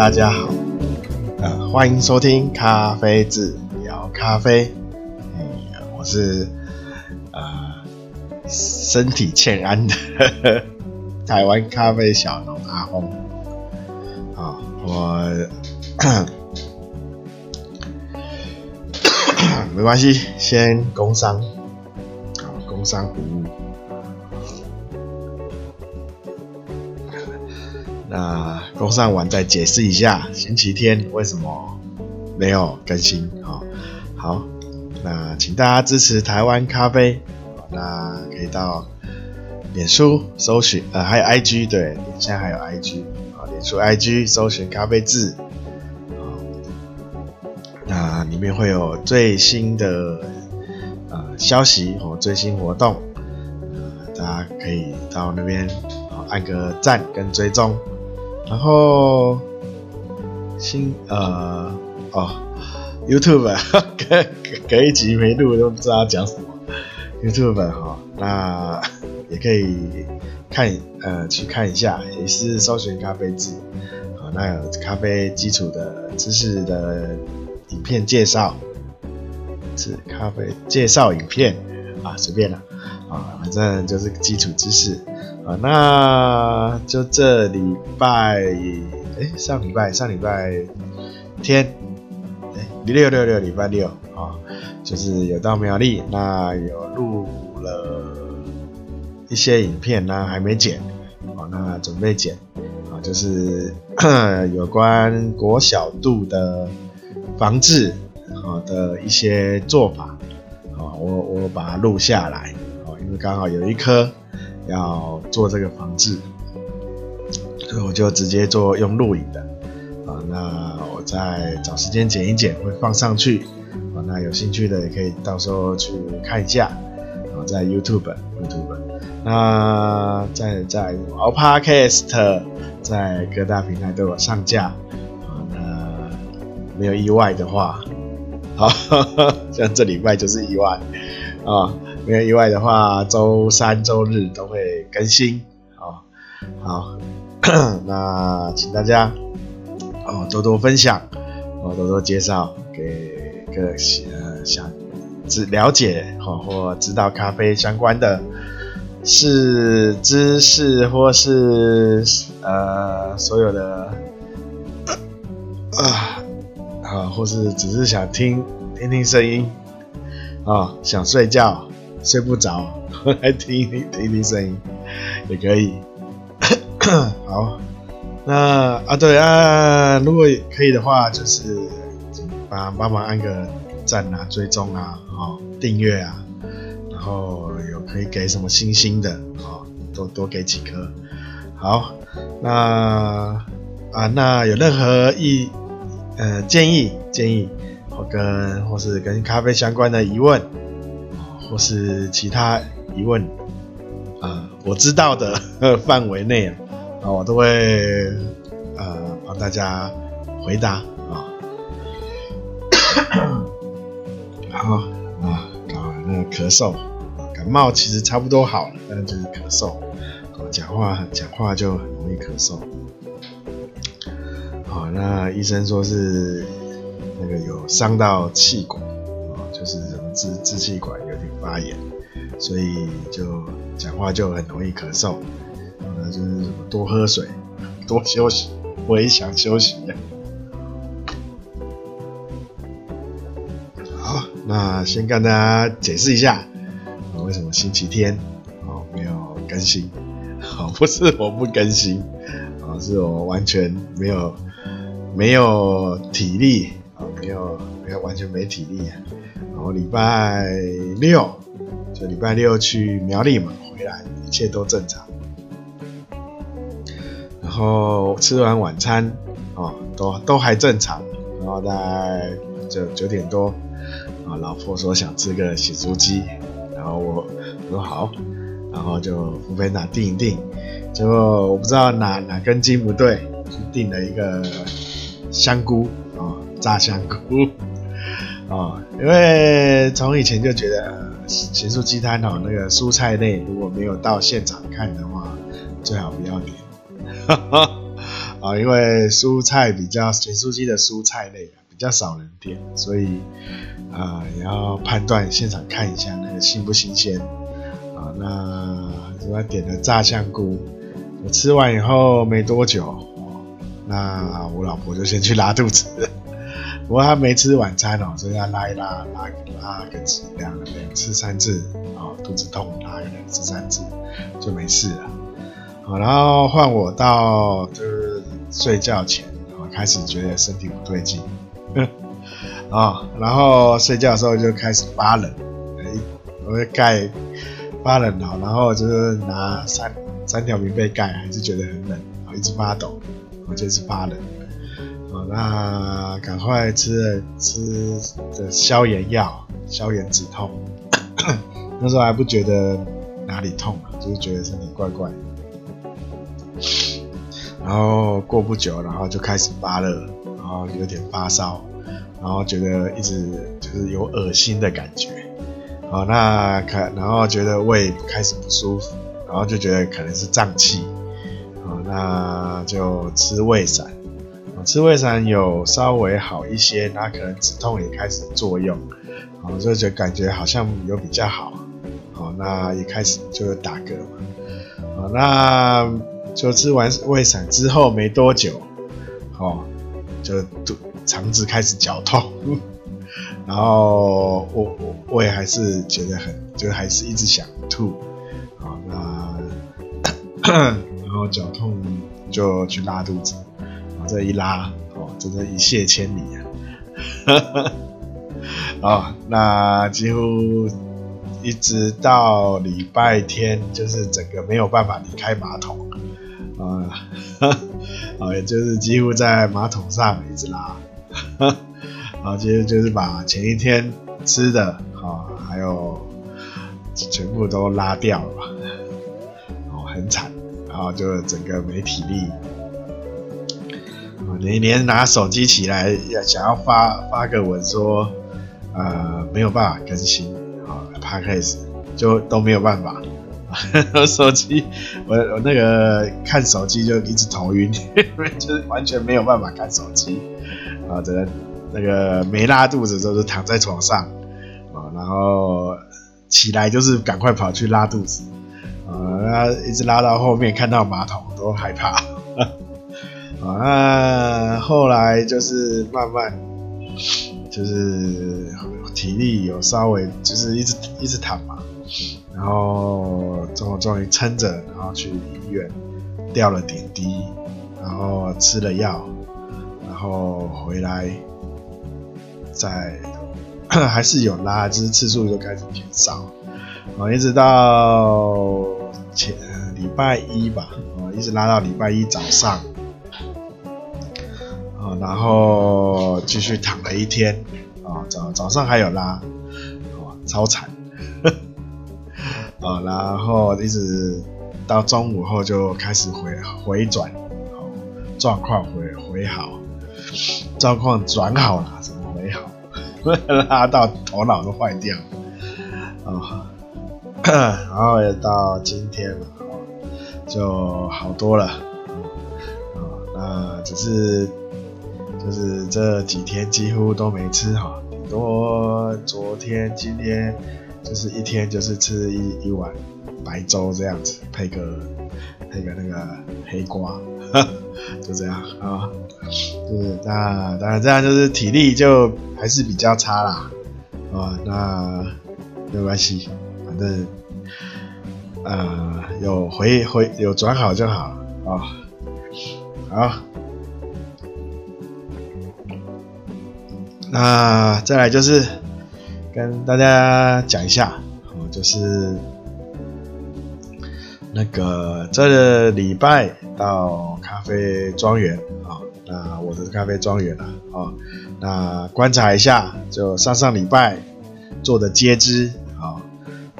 大家好，呃，欢迎收听咖啡治疗咖啡。我是呃身体欠安的呵呵台湾咖啡小农阿峰。啊，我 没关系，先工商，好，工商服务。那工商完再解释一下，星期天为什么没有更新？好，好，那请大家支持台湾咖啡，那可以到脸书搜寻，呃，还有 IG，对，现在还有 IG，啊，脸书 IG 搜寻咖啡志，那里面会有最新的呃消息和最新活动，呃，大家可以到那边按个赞跟追踪。然后新呃哦，YouTube 隔隔一集没录都不知道讲什么，YouTube 哈、哦，那也可以看呃去看一下，也是搜寻咖啡志，啊、哦，那有咖啡基础的知识的影片介绍，是咖啡介绍影片啊，随便了啊，反正就是基础知识。那就这礼拜，哎，上礼拜上礼拜天，哎，六六六礼拜六啊，就是有到苗栗，那有录了一些影片，那还没剪，啊，那准备剪，啊，就是有关国小度的防治啊的一些做法，啊，我我把它录下来，啊，因为刚好有一颗。要做这个防治，所以我就直接做用录影的啊。那我再找时间剪一剪，会放上去啊。那有兴趣的也可以到时候去看一下啊，在 YouTube YouTube。那在在 Podcast 在各大平台都有上架啊。那没有意外的话，好，像这礼拜就是意外啊。没有意外的话，周三、周日都会更新。好，好，那请大家哦多多分享，哦多多介绍给各呃想知了解哦或知道咖啡相关的是知识或是呃所有的 啊啊或是只是想听听听声音啊想睡觉。睡不着，来听听听听声音也可以。好，那啊对啊，如果可以的话，就是帮帮忙按个赞啊、追踪啊、哦、订阅啊，然后有可以给什么星星的哦，多多给几颗。好，那啊那有任何意呃建议建议，或跟或是跟咖啡相关的疑问。或是其他疑问，呃，我知道的 范围内啊，我都会呃帮大家回答啊。好啊，搞那个咳嗽，感冒其实差不多好了，但是就是咳嗽啊，讲话讲话就很容易咳嗽。好，那医生说是那个有伤到气管啊。就是支支气管有点发炎，所以就讲话就很容易咳嗽。那就是多喝水，多休息。我也想休息。好，那先跟大家解释一下，为什么星期天哦没有更新？好，不是我不更新，啊，是我完全没有没有体力啊，没有没有完全没体力。然后礼拜六，就礼拜六去苗栗嘛，回来一切都正常。然后吃完晚餐，哦，都都还正常。然后大概就九点多，啊，老婆说想吃个咸酥鸡，然后我我说好，然后就付费拿订一订，结果我不知道哪哪根筋不对，就订了一个香菇，啊，炸香菇。哦，因为从以前就觉得咸酥鸡摊哦，那个蔬菜类如果没有到现场看的话，最好不要点。啊，因为蔬菜比较咸酥鸡的蔬菜类比较少人点，所以啊也要判断现场看一下那个新不新鲜啊。那我点了炸香菇，我吃完以后没多久，那我老婆就先去拉肚子。不过她没吃晚餐哦，所以她拉一拉拉拉个几两两次三次啊，肚子痛拉个两次三次就没事了。好，然后换我到就是睡觉前，我开始觉得身体不对劲，啊，然后睡觉的时候就开始发冷，我会盖发冷了，然后就是拿三三条棉被盖，还是觉得很冷，啊，一直发抖，我就是发冷，哦，那赶快吃了吃的消炎药，消炎止痛，那时候还不觉得哪里痛啊，就是觉得身体怪怪。然后过不久，然后就开始发热，然后有点发烧，然后觉得一直就是有恶心的感觉，好，那可然后觉得胃开始不舒服，然后就觉得可能是胀气，好，那就吃胃散，吃胃散有稍微好一些，那可能止痛也开始作用，好，就觉感觉好像有比较好，好，那一开始就打嗝嘛，好，那。就吃完胃散之后没多久，哦，就肚肠子开始绞痛，然后我我我也还是觉得很，就还是一直想吐，啊，那 然后绞痛就去拉肚子，这一拉，哦，真的一泻千里啊，啊，那几乎一直到礼拜天，就是整个没有办法离开马桶。啊，啊，也就是几乎在马桶上一直拉，然后其实就是把前一天吃的啊，还有全部都拉掉了，哦，很惨，然后就整个没体力，啊，连拿手机起来想要发发个文说，呃，没有办法更新啊，Podcast 就都没有办法。我 手机，我我那个看手机就一直头晕，就是完全没有办法看手机啊！这个那个没拉肚子就是躺在床上啊，然后起来就是赶快跑去拉肚子啊，一直拉到后面看到马桶都害怕啊。后来就是慢慢就是体力有稍微就是一直一直躺嘛。然后最后终于撑着，然后去医院吊了点滴，然后吃了药，然后回来再 还是有拉，就是次数就开始减少，啊，一直到前礼拜一吧，啊，一直拉到礼拜一早上，然后继续躺了一天，啊，早早上还有拉，哇，超惨。啊，然后一直到中午后就开始回回转，好状况回回好，状况转好了，怎么回好？拉到头脑都坏掉，啊，然后也到今天了，就好多了，啊，那只是就是这几天几乎都没吃哈，顶多昨天今天。就是一天就是吃一一碗白粥这样子，配个配个那个黑瓜，就这样啊。就是那当然这样就是体力就还是比较差啦，啊，那没关系，反正呃有回回有转好就好啊。好，那再来就是。跟大家讲一下，哦，就是那个这个礼拜到咖啡庄园啊，那我的咖啡庄园了啊，那观察一下，就上上礼拜做的接枝啊，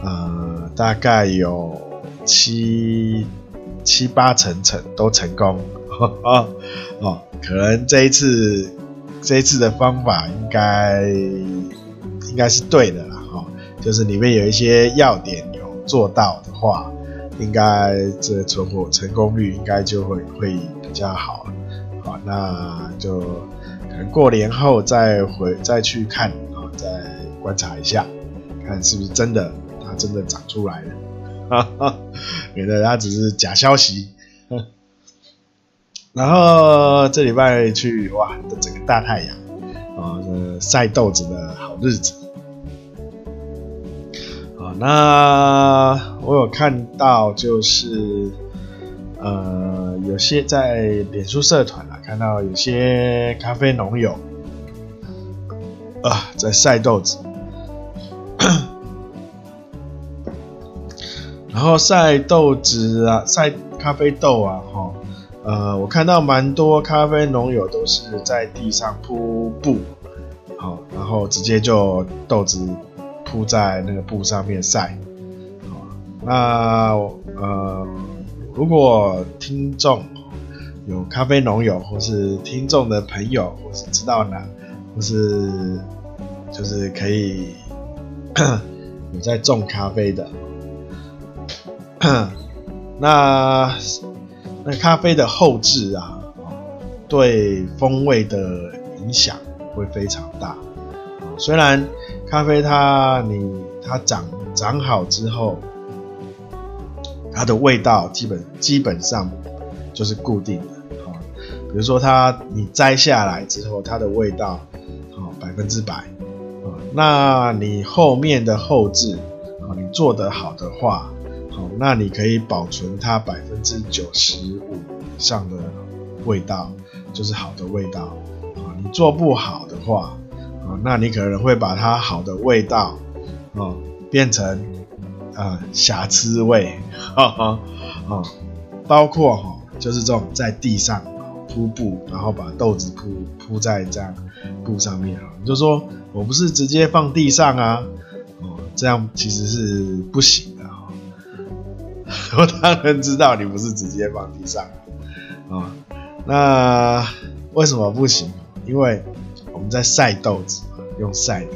呃，大概有七七八成成都成功啊，哦，可能这一次这一次的方法应该。应该是对的啦，哈，就是里面有一些要点有做到的话，应该这存活成功率应该就会会比较好，好，那就可能过年后再回再去看啊，再观察一下，看是不是真的它真的长出来了，哈哈，免得它只是假消息。然后这礼拜去哇，这整个大太阳啊，这晒豆子的好日子。啊，那我有看到就是呃，有些在脸书社团啊，看到有些咖啡农友啊在晒豆子，然后晒豆子啊，晒咖啡豆啊，哈。呃，我看到蛮多咖啡农友都是在地上铺布，好，然后直接就豆子铺在那个布上面晒，好，那呃，如果听众有咖啡农友，或是听众的朋友，或是知道哪，或是就是可以 有在种咖啡的，那。那咖啡的后置啊，对风味的影响会非常大。虽然咖啡它你它长长好之后，它的味道基本基本上就是固定的啊。比如说它你摘下来之后，它的味道啊百分之百啊。那你后面的后置啊，你做得好的话。好那你可以保存它百分之九十五以上的味道，就是好的味道啊。你做不好的话啊，那你可能会把它好的味道啊变成啊瑕疵味，哈哈啊，包括哈就是这种在地上铺布，然后把豆子铺铺在这样布上面啊，你就说我不是直接放地上啊，哦，这样其实是不行。我当然知道你不是直接放地上啊、那为什么不行？因为我们在晒豆子，用晒的，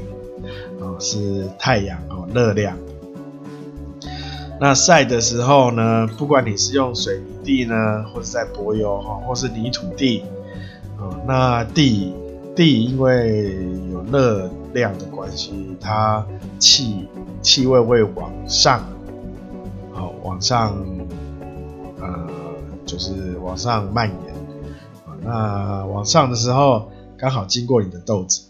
哦，是太阳哦，热量。那晒的时候呢，不管你是用水泥地呢，或者在柏油哈，或是泥土地，哦，那地地因为有热量的关系，它气气味会往上。往上，呃，就是往上蔓延啊。那往上的时候，刚好经过你的豆子，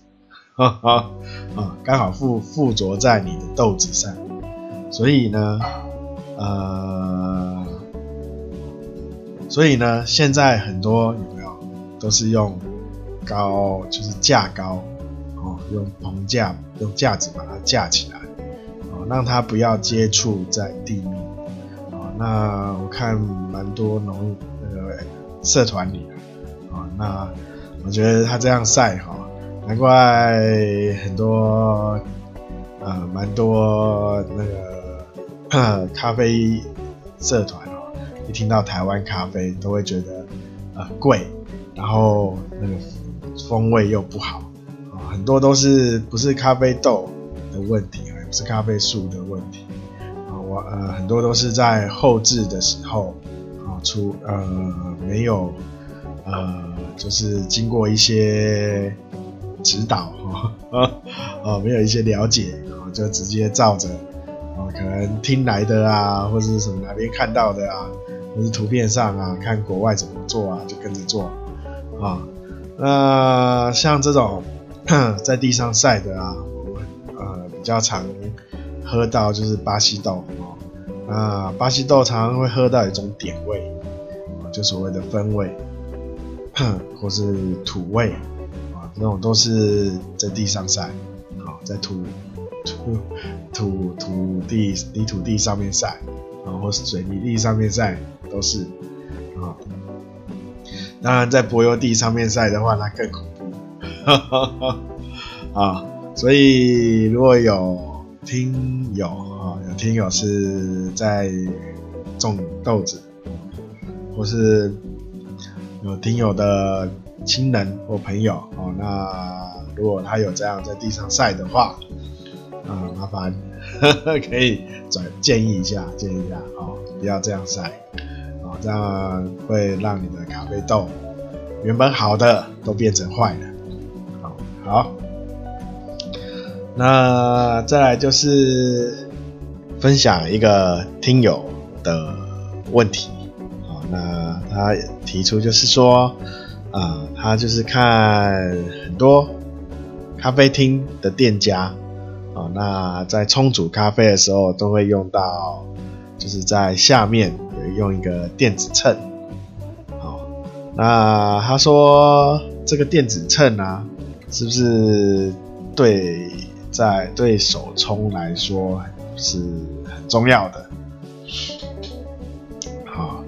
哈 哈啊，刚好附附着在你的豆子上。所以呢，呃，所以呢，现在很多有没有都是用高，就是架高哦，用棚架，用架子把它架起来，哦，让它不要接触在地面。那我看蛮多农那个社团里啊，那我觉得他这样晒哈，难怪很多呃蛮多那个咖啡社团哦，一听到台湾咖啡都会觉得呃贵，然后那个风味又不好啊，很多都是不是咖啡豆的问题，而是咖啡树的问题。呃，很多都是在后制的时候啊，出呃没有呃，就是经过一些指导哈，啊没有一些了解啊，就直接照着啊，可能听来的啊，或者是什么哪边看到的啊，或是图片上啊，看国外怎么做啊，就跟着做啊。那像这种在地上晒的啊我，呃比较常喝到就是巴西豆。啊，巴西豆常常会喝到一种点味，就所谓的风味，或是土味，啊，那种都是在地上晒，啊，在土 土土土地泥土地上面晒，啊，或是水泥地上面晒，都是，啊，当然在柏油地上面晒的话，那更恐怖，啊，所以如果有。听友啊，有听友是在种豆子，或是有听友的亲人或朋友哦，那如果他有这样在地上晒的话，啊，麻烦 可以转建议一下，建议一下哦，不要这样晒，啊，这样会让你的咖啡豆原本好的都变成坏的。好，好，那再来就是分享一个听友的问题。好，那他提出就是说，啊，他就是看很多咖啡厅的店家，啊，那在冲煮咖啡的时候都会用到，就是在下面有用一个电子秤。好那他说这个电子秤啊，是不是对在对手冲来说是很重要的？好，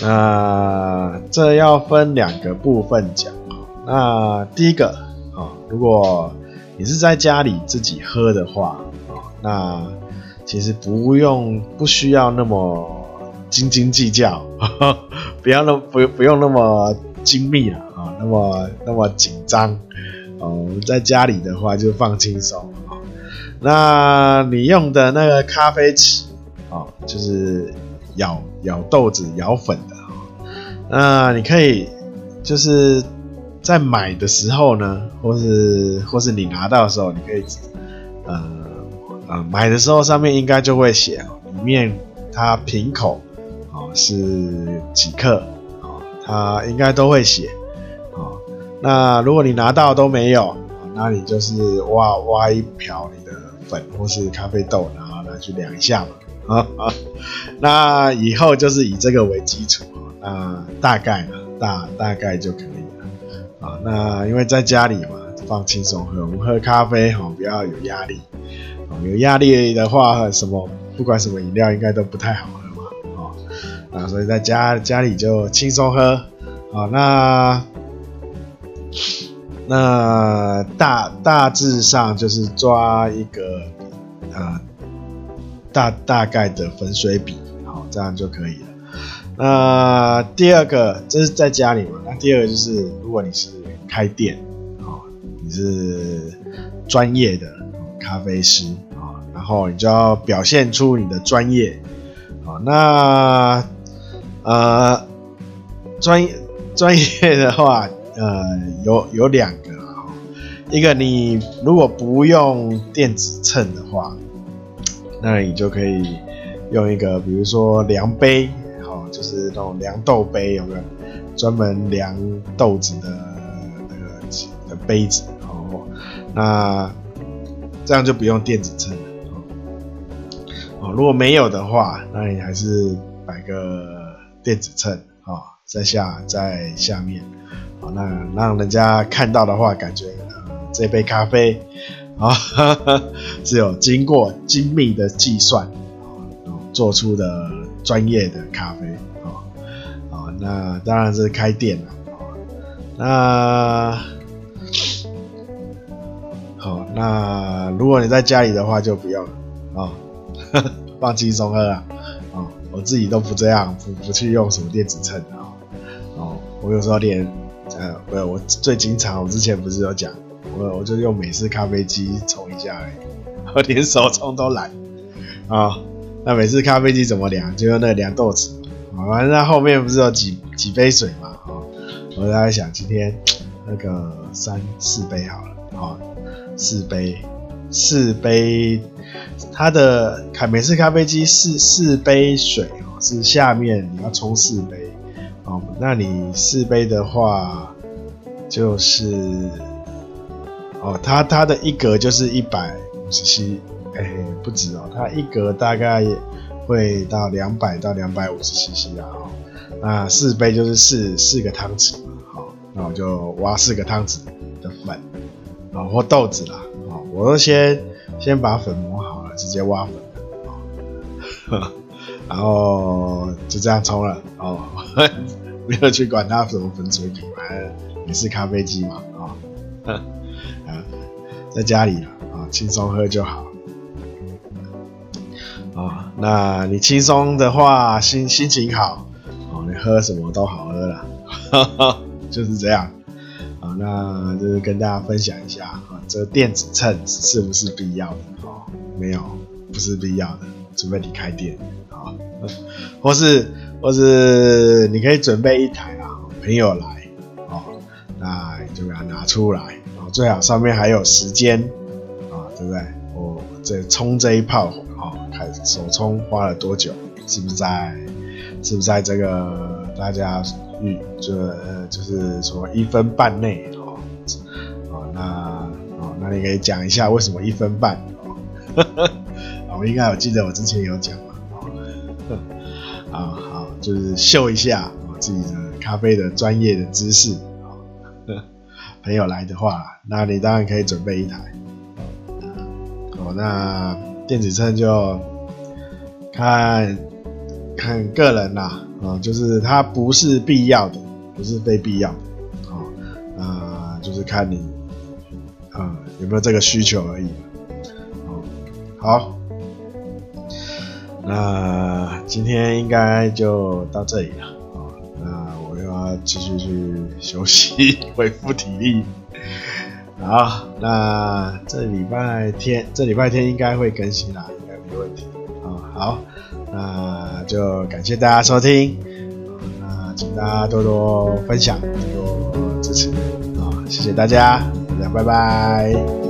那这要分两个部分讲。那第一个啊，如果你是在家里自己喝的话啊，那其实不用不需要那么斤斤计较。不要那不不用那么精密了啊，那么那么紧张哦。我们在家里的话就放轻松啊。那你用的那个咖啡匙啊，就是舀舀豆子舀粉的啊。那你可以就是在买的时候呢，或是或是你拿到的时候，你可以呃呃买的时候上面应该就会写里面它瓶口啊。是几克啊？它应该都会写。那如果你拿到都没有，那你就是挖挖一瓢你的粉或是咖啡豆，然后拿去量一下嘛啊啊。那以后就是以这个为基础，那大概大大概就可以了啊。那因为在家里嘛，放轻松喝，我们喝咖啡哈，不要有压力。有压力的话，什么不管什么饮料应该都不太好喝嘛。啊，那所以在家家里就轻松喝，啊，那 那大大致上就是抓一个呃大大概的粉水比，好，这样就可以了。那第二个，这是在家里嘛？那第二个就是，如果你是开店，啊，你是专业的咖啡师啊，然后你就要表现出你的专业，啊，那。呃，专业专业的话，呃，有有两个啊，一个你如果不用电子秤的话，那你就可以用一个，比如说量杯，好，就是那种量豆杯，有没有？专门量豆子的那个的杯子，哦，那这样就不用电子秤了，哦，如果没有的话，那你还是摆个。电子秤、在下在下面，好、那让人家看到的话，感觉呃这杯咖啡啊、哦、是有经过精密的计算，哦，做出的专业的咖啡，啊、哦哦，那当然是开店了，那好，那如果你在家里的话就不要了啊，放轻松喝啊。我自己都不这样，不不去用什么电子秤啊，哦，我有时候连，呃，不我最经常，我之前不是有讲，我我就用美式咖啡机冲一下而已，我连手冲都懒，啊，那美式咖啡机怎么量？就用那个量豆子，啊，反正那后面不是有几几杯水嘛，啊，我在想今天那个三四杯好了，啊，四杯，四杯。它的卡美式咖啡机是四杯水哦，是下面你要冲四杯哦。那你四杯的话，就是哦，它它的一格就是一百五十 c，哎，不止哦，它一格大概会到两百到两百五十 cc 啊。那四杯就是四四个汤匙嘛，好，那我就挖四个汤匙的粉啊或豆子啦，啊，我都先先把粉磨。直接挖粉了，然后就这样冲了哦，没有去管它什么粉水比，反正也是咖啡机嘛啊，啊，在家里啊，轻松喝就好啊。那你轻松的话，心心情好哦，你喝什么都好喝了，就是这样啊。那就是跟大家分享一下啊，这个电子秤是不是必要的？哦没有，不是必要的，除非你开店啊，或是或是你可以准备一台啊，朋友来啊，那你就把它拿出来，然后最好上面还有时间啊，对不对？我这冲这一泡啊，开始手冲花了多久？是不是在？是不是在这个大家预就呃就是说一分半内哦？哦，那哦，那你可以讲一下为什么一分半？哦，我应该有记得我之前有讲嘛？啊，好，就是秀一下我自己的咖啡的专业的知识。朋友来的话，那你当然可以准备一台。哦，那电子秤就看看个人啦，啊，就是它不是必要的，不是非必要的，啊，那就是看你啊有没有这个需求而已。好，那今天应该就到这里了。那我要继续去休息，恢复体力。好，那这礼拜天，这礼拜天应该会更新啦，应该没问题。啊，好，那就感谢大家收听，那请大家多多分享，多多支持。啊，谢谢大家，大家拜拜。